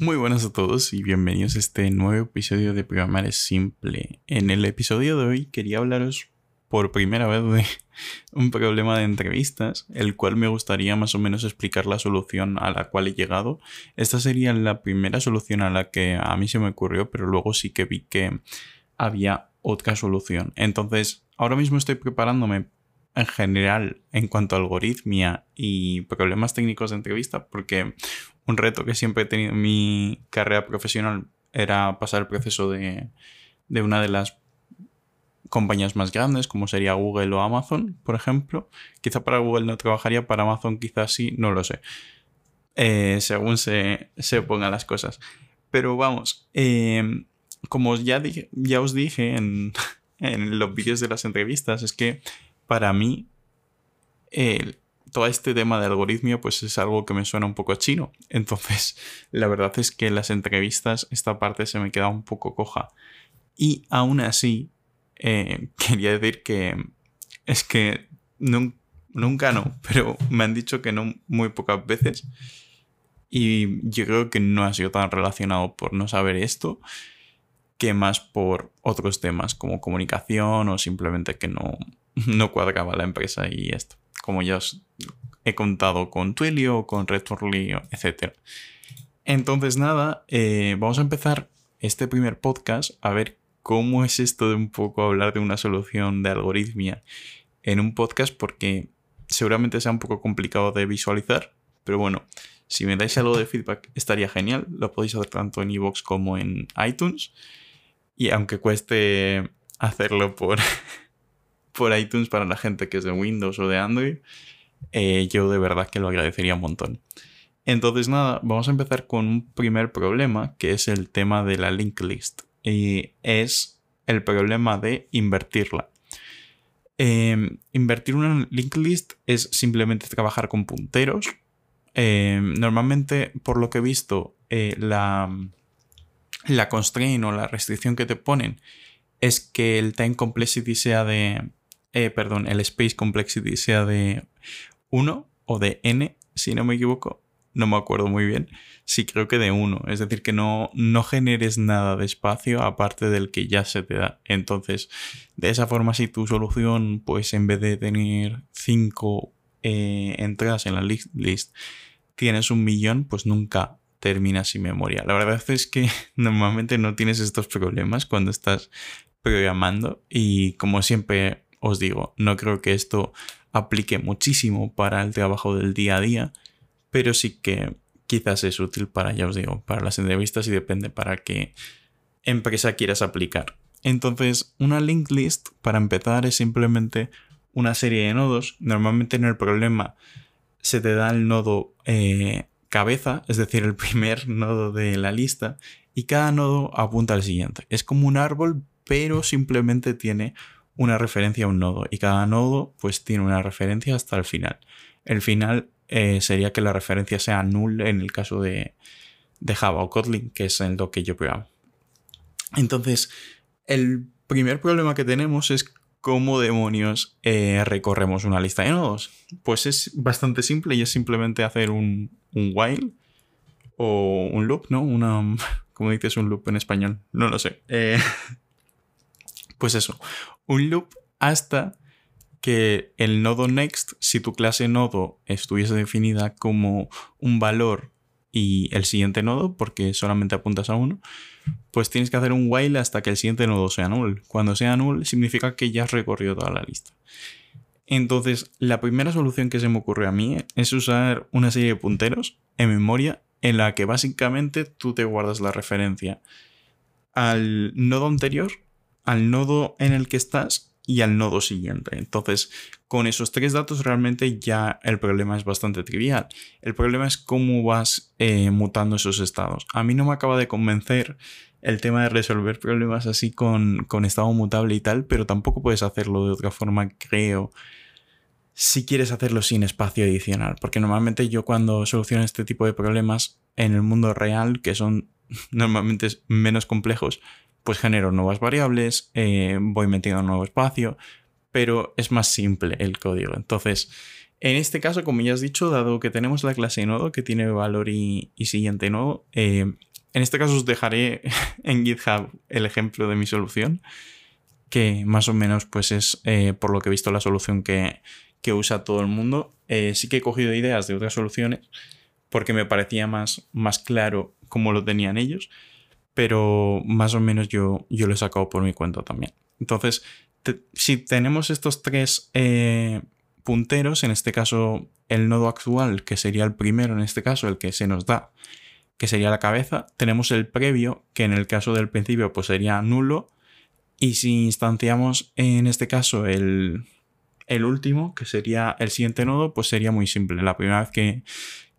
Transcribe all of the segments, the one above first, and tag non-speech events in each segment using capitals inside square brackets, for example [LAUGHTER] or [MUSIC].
Muy buenas a todos y bienvenidos a este nuevo episodio de Programar es Simple. En el episodio de hoy quería hablaros por primera vez de [LAUGHS] un problema de entrevistas, el cual me gustaría más o menos explicar la solución a la cual he llegado. Esta sería la primera solución a la que a mí se me ocurrió, pero luego sí que vi que había otra solución. Entonces, ahora mismo estoy preparándome en general en cuanto a algoritmia y problemas técnicos de entrevista, porque un reto que siempre he tenido en mi carrera profesional era pasar el proceso de, una de las compañías más grandes, como sería Google o Amazon, por ejemplo. Quizá para Google no trabajaría, para Amazon quizás sí, no lo sé. Eh, según se, se, pongan las cosas. Pero vamos, eh, como ya, ya os dije en, [LAUGHS] en los vídeos de las entrevistas, es que para mí el todo este tema de algoritmia pues es algo que me suena un poco chino. [LAUGHS] Entonces, la verdad es que en las entrevistas esta parte se me queda un poco coja. Y aún así, eh, [LAUGHS] quería decir que es que nunca no, [LAUGHS] pero me han dicho que no muy pocas veces. Y yo creo que no ha sido tan relacionado por no saber esto que más por otros temas como comunicación o simplemente que no, no cuadraba la empresa y esto como ya os he contado con Twilio, con Redforly, etc. Entonces nada, eh, vamos a empezar este primer podcast a ver cómo es esto de un poco hablar de una solución de algoritmia en un podcast porque seguramente sea un poco complicado de visualizar, pero bueno, si me dais algo de feedback estaría genial, lo podéis hacer tanto en iVoox como en iTunes y aunque cueste hacerlo por [LAUGHS] por iTunes para la gente que es de Windows o de Android, eh, yo de verdad que lo agradecería un montón. Entonces nada, vamos a empezar con un primer problema que es el tema de la link list. Y es el problema de invertirla. Em, invertir una link list es simplemente trabajar con punteros. Em, normalmente, por lo que he visto, eh, la, la constraint o la restricción que te ponen es que el time complexity sea de eh, perdón, el space complexity sea de 1 o de n, si no me equivoco, no me acuerdo muy bien, sí creo que de 1, es decir, que no, no generes nada de espacio aparte del que ya se te da. Entonces, de esa forma, si tu solución, pues en vez de tener 5 eh, entradas en la list, tienes un millón, pues nunca terminas sin memoria. La verdad es que [LAUGHS] normalmente no tienes estos problemas cuando estás programando y como siempre os digo, no creo que esto aplique muchísimo para el trabajo del día a día, pero sí que quizás es útil para, ya os digo, para las entrevistas y depende para qué empresa quieras aplicar. Entonces, una linked list, para empezar, es simplemente una serie de nodos. Normalmente en el problema se te da el nodo eh, cabeza, es decir, el primer [LAUGHS] nodo de la lista, y cada nodo apunta al siguiente. Es como un árbol, pero simplemente tiene una referencia a un nodo y cada nodo pues tiene una referencia hasta el final. El final eh, sería que la referencia sea null en el caso de, Java o Kotlin, que es en lo que yo programo. Entonces, el primer problema que tenemos es cómo demonios eh, recorremos una lista de nodos. Pues es bastante simple y es simplemente hacer un, while o un loop, ¿no? Una, [LAUGHS] ¿cómo dices un loop en español? No lo sé. Eh, [LAUGHS] pues eso, un loop hasta que el nodo next, si tu clase nodo estuviese definida como un valor y el siguiente nodo, porque solamente apuntas a uno, pues tienes que hacer un while hasta que el siguiente nodo sea null. Cuando sea null significa que ya has recorrido toda la lista. Entonces, la primera solución que se me ocurre a mí es usar una serie de punteros en memoria en la que básicamente tú te guardas la referencia al nodo anterior al nodo en el que estás y al nodo siguiente. Entonces, con esos tres datos realmente ya el problema es bastante trivial. El problema es cómo vas eh, mutando esos estados. A mí no me acaba de convencer el tema de resolver problemas así con, con estado mutable y tal, pero tampoco puedes hacerlo de otra forma, creo si quieres hacerlo sin espacio adicional. Porque normalmente yo cuando soluciono este tipo de problemas en el mundo real, que son [LAUGHS] normalmente menos complejos, pues genero nuevas variables, eh, voy metiendo un nuevo espacio, pero es más simple el código. Entonces, en este caso, como ya has dicho, dado que tenemos la clase nodo que tiene valor y, siguiente nodo, eh, En este caso os dejaré [LAUGHS] en GitHub el ejemplo de mi solución, que más o menos pues es, eh, por lo que he visto, la solución que, usa todo el mundo. Sí que he cogido ideas de otras soluciones porque me parecía más, más claro cómo lo tenían ellos, pero más o menos yo, yo lo he sacado por mi cuenta también. Entonces, si tenemos estos tres eh, punteros, en este caso el nodo actual, que sería el primero, en este caso el que se nos da, que sería la cabeza, tenemos el previo, que en el caso del principio pues sería nulo, y si instanciamos en este caso el, el último, que sería el siguiente nodo, pues sería muy simple. La primera vez que,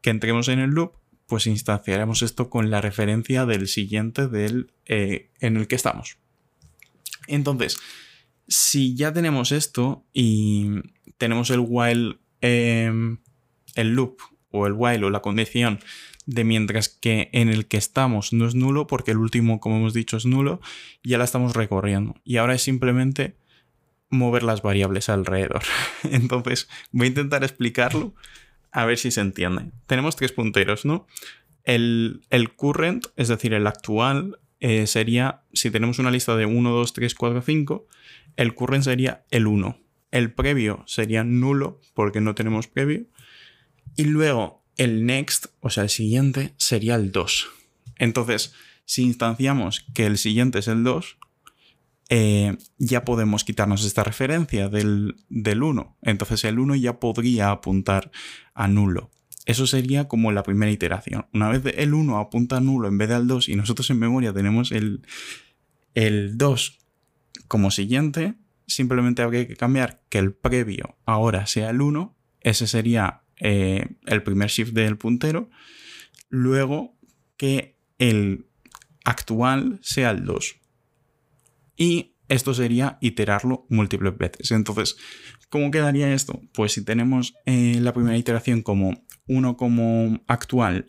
que entremos en el loop, pues instanciaremos esto con la referencia del siguiente del, eh, en el que estamos. Entonces, si ya tenemos esto y tenemos el while, em, el loop o el while o la condición de mientras que en el que estamos no es nulo, porque el último, como hemos dicho, es nulo, ya la estamos recorriendo. Y ahora es simplemente mover las variables alrededor. [LAUGHS] Entonces, voy a intentar explicarlo a ver si se entiende. Tenemos tres punteros, ¿no? El, current, es decir, el actual, eh, sería, si tenemos una lista de 1, 2, 3, 4, 5, el current sería el 1. El previo sería nulo porque no tenemos previo. Y luego el next, o sea, el siguiente, sería el 2. Entonces, si instanciamos que el siguiente es el 2, eh, ya podemos quitarnos esta referencia del, 1. Entonces el 1 ya podría apuntar a nulo. Eso sería como la primera iteración. Una vez el 1 apunta a nulo en vez de al 2 y nosotros en memoria tenemos el, el 2 como siguiente, simplemente habría que cambiar que el previo ahora sea el 1. Ese sería eh, el primer shift del puntero. Luego que el actual sea el 2 y esto sería iterarlo múltiples veces. Entonces, ¿cómo quedaría esto? Pues si tenemos eh, la primera iteración como 1 como actual,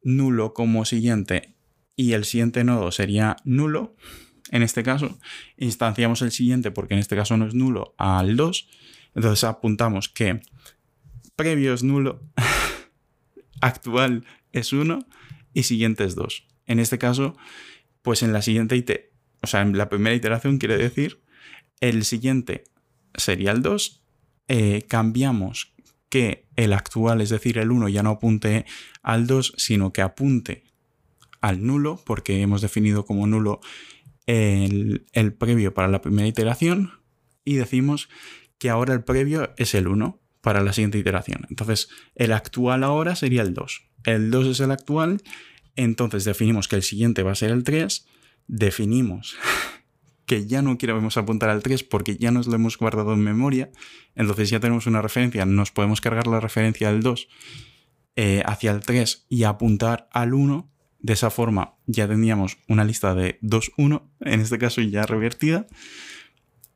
nulo como siguiente y el siguiente nodo sería nulo, en este caso, instanciamos el siguiente porque en este caso no es nulo al 2, entonces apuntamos que previo es nulo, [LAUGHS] actual es 1 y siguiente es 2. En este caso, pues en la siguiente o sea, en la primera iteración quiere decir, el siguiente sería el 2, eh, cambiamos que el actual, es decir, el 1 ya no apunte al 2, sino que apunte al nulo, porque hemos definido como nulo el, el, previo para la primera iteración, y decimos que ahora el previo es el 1 para la siguiente iteración. Entonces, el actual ahora sería el 2. El 2 es el actual, entonces definimos que el siguiente va a ser el 3, definimos [LAUGHS] que ya no queremos apuntar al 3 porque ya nos lo hemos guardado en memoria, entonces ya tenemos una referencia, nos podemos cargar la referencia del 2 eh, hacia el 3 y apuntar al 1. De esa forma ya tendríamos una lista de 2, 1, en este caso ya revertida.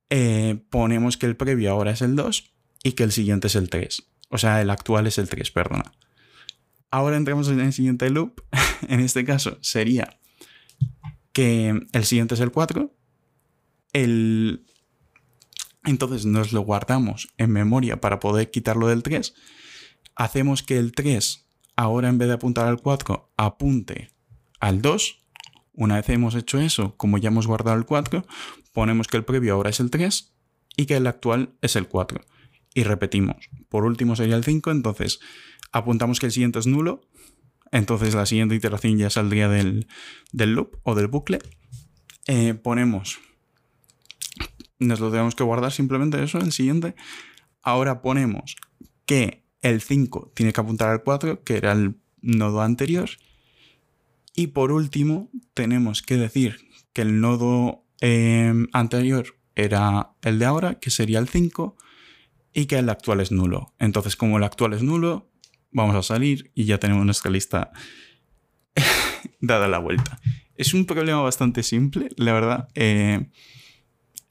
Eh, ponemos que el previo ahora es el 2 y que el siguiente es el 3. O sea, el actual es el 3, perdona. Ahora entramos en el siguiente loop. [LAUGHS] en este caso sería que el siguiente es el 4. El... Entonces nos lo guardamos en memoria para poder quitarlo del 3. Hacemos que el 3, ahora en vez de apuntar al 4, apunte al 2. Una vez hemos hecho eso, como ya hemos guardado el 4, ponemos que el previo ahora es el 3 y que el actual es el 4. Y repetimos. Por último sería el 5, entonces apuntamos que el siguiente es nulo entonces la siguiente iteración ya saldría del, loop o del bucle. Eh, ponemos, nos lo tenemos que guardar simplemente eso, el siguiente. Ahora ponemos que el 5 tiene que apuntar al 4, que era el nodo anterior. Y por último, tenemos que decir que el nodo em, anterior era el de ahora, que sería el 5, y que el actual es nulo. Entonces, como el actual es nulo, vamos a salir y ya tenemos nuestra lista [LAUGHS] dada la vuelta. Es un problema bastante simple, la verdad. Eh,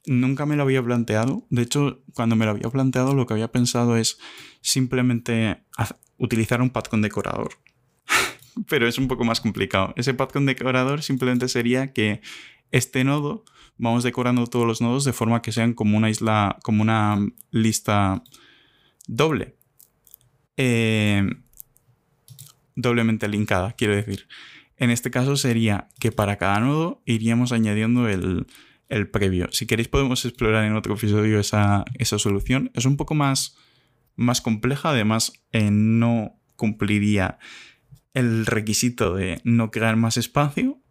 nunca me lo había planteado. De hecho, cuando me lo había planteado, lo que había pensado es simplemente utilizar un patrón decorador. [LAUGHS] Pero es un poco más complicado. Ese patrón decorador simplemente sería que este nodo, vamos decorando todos los nodos de forma que sean como una isla, como una lista doble. Eh, doblemente linkada, quiero decir. En este caso sería que para cada nodo iríamos añadiendo el, previo. Si queréis podemos explorar en otro episodio esa, solución. Es un poco más, más compleja, además eh, no cumpliría el requisito de no crear más espacio,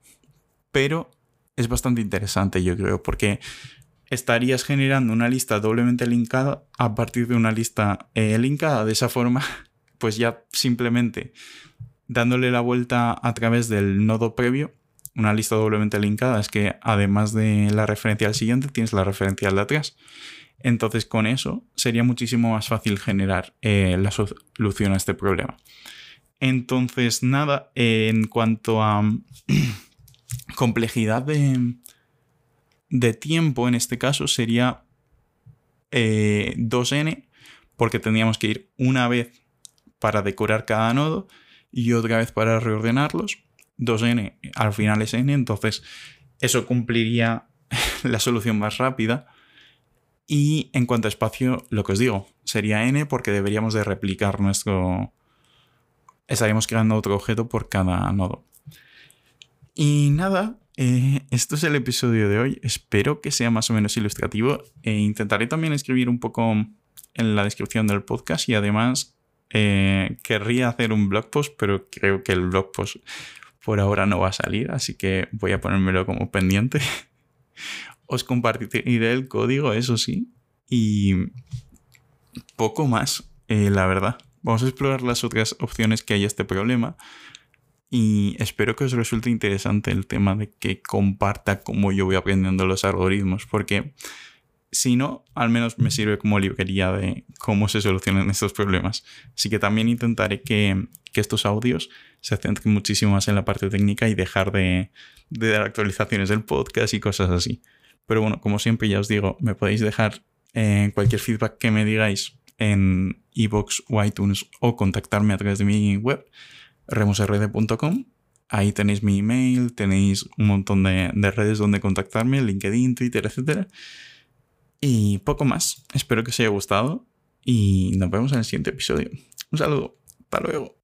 pero es bastante interesante yo creo, porque estarías generando una lista doblemente linkada a partir de una lista eh, linkada. De esa forma, [LAUGHS] pues ya simplemente dándole la vuelta a través del nodo previo, una lista doblemente linkada es que además de la referencia al siguiente, tienes la referencia al de atrás. Entonces con eso sería muchísimo más fácil generar eh, la solución a este problema. Entonces nada, en cuanto a [CLEARS THROAT] complejidad de, de, tiempo, en este caso sería 2n, eh, porque tendríamos que ir una vez para decorar cada nodo y otra vez para reordenarlos. 2n al final es n, entonces eso cumpliría [LAUGHS] la solución más rápida. Y en cuanto a espacio, lo que os digo, sería n porque deberíamos de replicar nuestro... Estaríamos creando otro objeto por cada nodo. Y nada, eh, esto es el episodio de hoy. Espero que sea más o menos ilustrativo. E intentaré también escribir un poco en la descripción del podcast y además eh, querría hacer un blog post, pero creo que el blog post por ahora no va a salir, así que voy a ponérmelo como pendiente. [LAUGHS] Os compartiré el código, eso sí, y poco más, eh, la verdad. Vamos a explorar las otras opciones que hay a este problema. Y espero que os resulte interesante el tema de que comparta cómo yo voy aprendiendo los algoritmos, porque si no, al menos me sirve como librería de cómo se solucionan estos problemas. Así que también intentaré que, estos audios se centren muchísimo más en la parte técnica y dejar de, dar actualizaciones del podcast y cosas así. Pero bueno, como siempre ya os digo, me podéis dejar eh, cualquier feedback que me digáis en iVoox o iTunes o contactarme a través de mi web, remosrd.com. Ahí tenéis mi email, tenéis un montón de, de redes donde contactarme, LinkedIn, Twitter, etcétera. Y poco más. Espero que os haya gustado y nos vemos en el siguiente episodio. Un saludo. Hasta luego.